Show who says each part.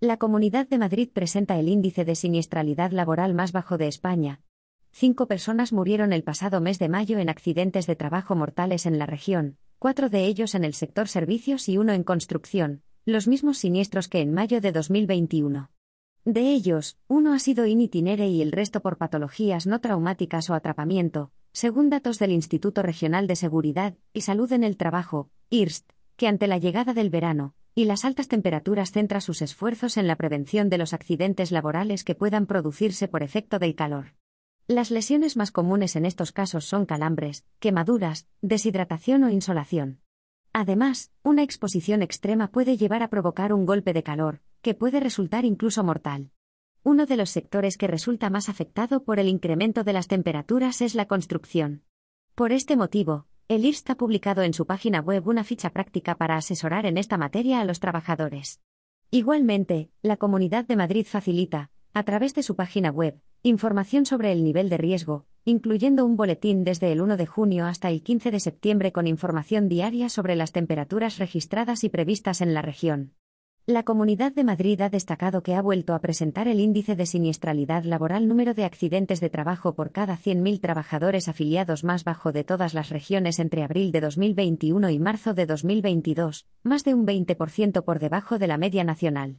Speaker 1: La Comunidad de Madrid presenta el índice de siniestralidad laboral más bajo de España. Cinco personas murieron el pasado mes de mayo en accidentes de trabajo mortales en la región, cuatro de ellos en el sector servicios y uno en construcción, los mismos siniestros que en mayo de 2021. De ellos, uno ha sido in itinere y el resto por patologías no traumáticas o atrapamiento, según datos del Instituto Regional de Seguridad y Salud en el Trabajo, IRST, que ante la llegada del verano, y las altas temperaturas centra sus esfuerzos en la prevención de los accidentes laborales que puedan producirse por efecto del calor. Las lesiones más comunes en estos casos son calambres, quemaduras, deshidratación o insolación. Además, una exposición extrema puede llevar a provocar un golpe de calor, que puede resultar incluso mortal. Uno de los sectores que resulta más afectado por el incremento de las temperaturas es la construcción. Por este motivo, el IRST ha publicado en su página web una ficha práctica para asesorar en esta materia a los trabajadores. Igualmente, la Comunidad de Madrid facilita, a través de su página web, información sobre el nivel de riesgo, incluyendo un boletín desde el 1 de junio hasta el 15 de septiembre con información diaria sobre las temperaturas registradas y previstas en la región. La Comunidad de Madrid ha destacado que ha vuelto a presentar el índice de siniestralidad laboral número de accidentes de trabajo por cada 100.000 trabajadores afiliados más bajo de todas las regiones entre abril de 2021 y marzo de 2022, más de un 20% por debajo de la media nacional.